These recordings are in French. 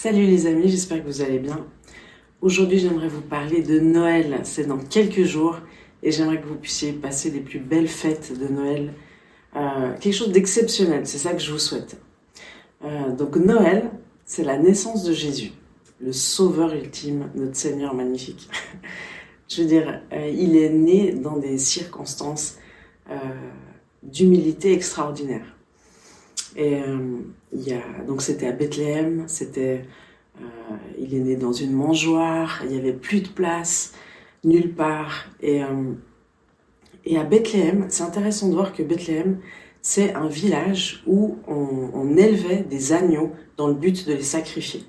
Salut les amis, j'espère que vous allez bien. Aujourd'hui, j'aimerais vous parler de Noël. C'est dans quelques jours et j'aimerais que vous puissiez passer les plus belles fêtes de Noël. Euh, quelque chose d'exceptionnel, c'est ça que je vous souhaite. Euh, donc Noël, c'est la naissance de Jésus, le Sauveur ultime, notre Seigneur magnifique. je veux dire, euh, il est né dans des circonstances d'humilité extraordinaire. Et euh, donc c'était à Bethléem, c'était, euh, il est né dans une mangeoire, il n'y avait plus de place nulle part. Et, euh, et à Bethléem, c'est intéressant de voir que Bethléem, c'est un village où on, élevait des agneaux dans le but de les sacrifier.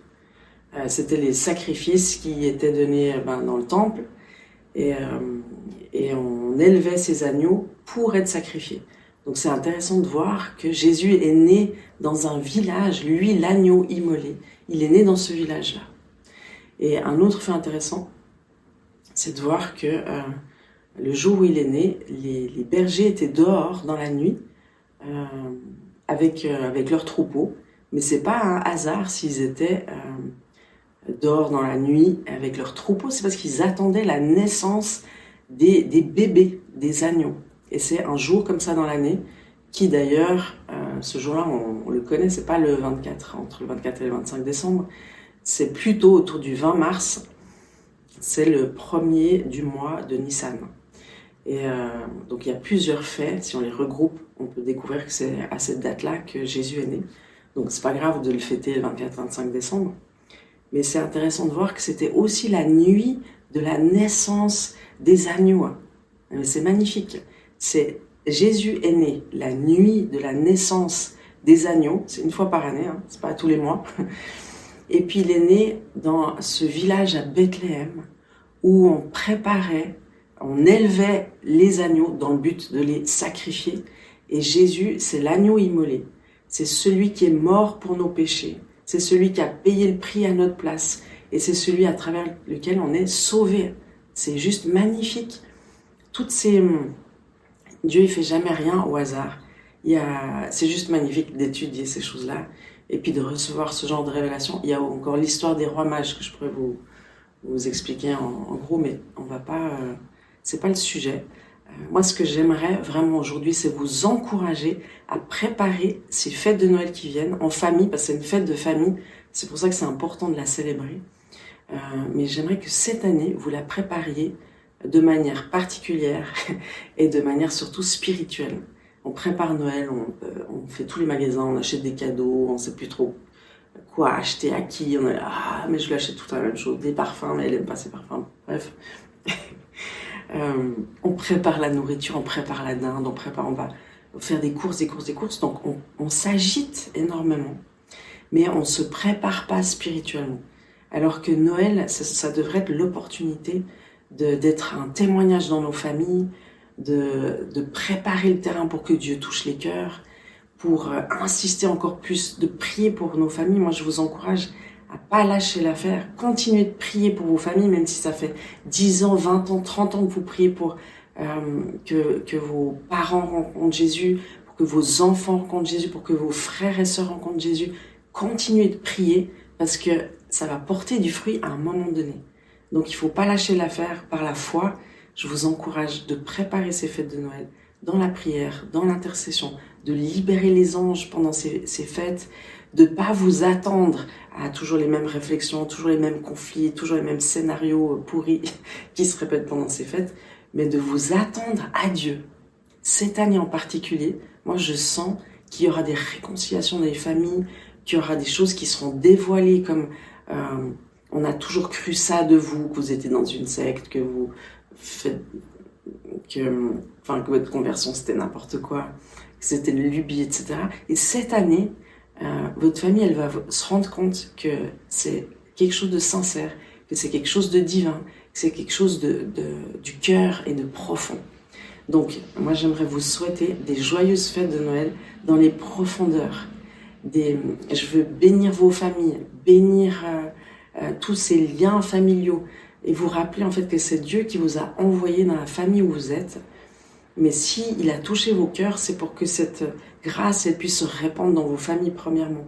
C'était les sacrifices qui étaient donnés ben, dans le temple et on élevait ces agneaux pour être sacrifiés. Donc c'est intéressant de voir que Jésus est né dans un village, lui l'agneau immolé, il est né dans ce village-là. Et un autre fait intéressant, c'est de voir que euh, le jour où il est né, les, bergers étaient dehors dans la nuit euh, avec, euh, avec leurs troupeaux, mais c'est pas un hasard s'ils étaient dehors dans la nuit avec leurs troupeaux, c'est parce qu'ils attendaient la naissance des, des bébés, des agneaux. Et c'est un jour comme ça dans l'année, qui d'ailleurs, euh, ce jour-là, on, le connaît, c'est pas le 24, entre le 24 et le 25 décembre, c'est plutôt autour du 20 mars, c'est le premier du mois de Nissan. Et euh, donc il y a plusieurs faits, si on les regroupe, on peut découvrir que c'est à cette date-là que Jésus est né. Donc c'est pas grave de le fêter le 24-25 décembre, mais c'est intéressant de voir que c'était aussi la nuit de la naissance des agneaux. C'est magnifique c'est Jésus est né la nuit de la naissance des agneaux, c'est une fois par année, hein, c'est pas tous les mois. Et puis il est né dans ce village à Bethléem où on préparait, on élevait les agneaux dans le but de les sacrifier. Et Jésus, c'est l'agneau immolé. C'est celui qui est mort pour nos péchés. C'est celui qui a payé le prix à notre place. Et c'est celui à travers lequel on est sauvé. C'est juste magnifique. Toutes ces, Dieu, il fait jamais rien au hasard. C'est juste magnifique d'étudier ces choses-là et puis de recevoir ce genre de révélation. Il y a encore l'histoire des rois mages que je pourrais vous, vous expliquer en, gros, mais on va pas, euh, c'est pas le sujet. Euh, moi, ce que j'aimerais vraiment aujourd'hui, c'est vous encourager à préparer ces fêtes de Noël qui viennent en famille, parce que c'est une fête de famille. C'est pour ça que c'est important de la célébrer. Euh, mais j'aimerais que cette année, vous la prépariez de manière particulière et de manière surtout spirituelle. On prépare Noël, euh, on, fait tous les magasins, on achète des cadeaux, on sait plus trop quoi acheter à qui. On est ah, mais je lui achète tout la même chose, des parfums, mais elle aime pas ses parfums. Bref. euh, on prépare la nourriture, on prépare la dinde, on prépare, on va faire des courses, des courses, des courses. Donc on, s'agite énormément, mais on se prépare pas spirituellement. Alors que Noël, ça devrait être l'opportunité d'être un témoignage dans nos familles, de, de, préparer le terrain pour que Dieu touche les cœurs, pour euh, insister encore plus, de prier pour nos familles. Moi, je vous encourage à pas lâcher l'affaire. Continuez de prier pour vos familles, même si ça fait 10 ans, 20 ans, 30 ans que vous priez pour euh, que, que vos parents rencontrent Jésus, pour que vos enfants rencontrent Jésus, pour que vos frères et sœurs rencontrent Jésus. Continuez de prier parce que ça va porter du fruit à un moment donné. Donc il faut pas lâcher l'affaire par la foi. Je vous encourage de préparer ces fêtes de Noël dans la prière, dans l'intercession, de libérer les anges pendant ces, ces fêtes, de pas vous attendre à toujours les mêmes réflexions, toujours les mêmes conflits, toujours les mêmes scénarios pourris qui se répètent pendant ces fêtes, mais de vous attendre à Dieu. Cette année en particulier, moi je sens qu'il y aura des réconciliations dans les familles, qu'il y aura des choses qui seront dévoilées comme euh, on a toujours cru ça de vous, que vous étiez dans une secte, que vous faites, que, enfin, que votre conversion c'était n'importe quoi, que c'était une lubie, etc. Et cette année, euh, votre famille, elle va se rendre compte que c'est quelque chose de sincère, que c'est quelque chose de divin, que c'est quelque chose de, de du cœur et de profond. Donc, moi, j'aimerais vous souhaiter des joyeuses fêtes de Noël dans les profondeurs. Des, je veux bénir vos familles, bénir euh, euh, tous ces liens familiaux et vous rappeler en fait que c'est Dieu qui vous a envoyé dans la famille où vous êtes. Mais si il a touché vos cœurs, c'est pour que cette grâce elle puisse se répandre dans vos familles premièrement.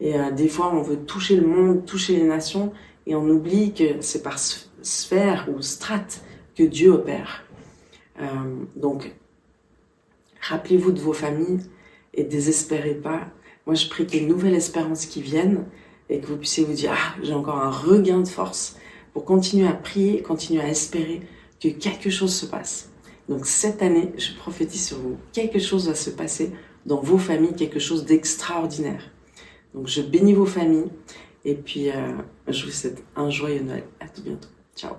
Et des fois, on veut toucher le monde, toucher les nations, et on oublie que c'est par sphère ou strate que Dieu opère. donc, rappelez-vous de vos familles et désespérez pas. Moi, je prie qu'il y ait une nouvelle espérance qui vienne et que vous puissiez vous dire, ah, j'ai encore un regain de force pour continuer à prier, continuer à espérer que quelque chose se passe. Donc cette année, je prophétise sur vous, quelque chose va se passer dans vos familles, quelque chose d'extraordinaire. Donc je bénis vos familles et puis euh, je vous souhaite un joyeux Noël. À tout bientôt. Ciao.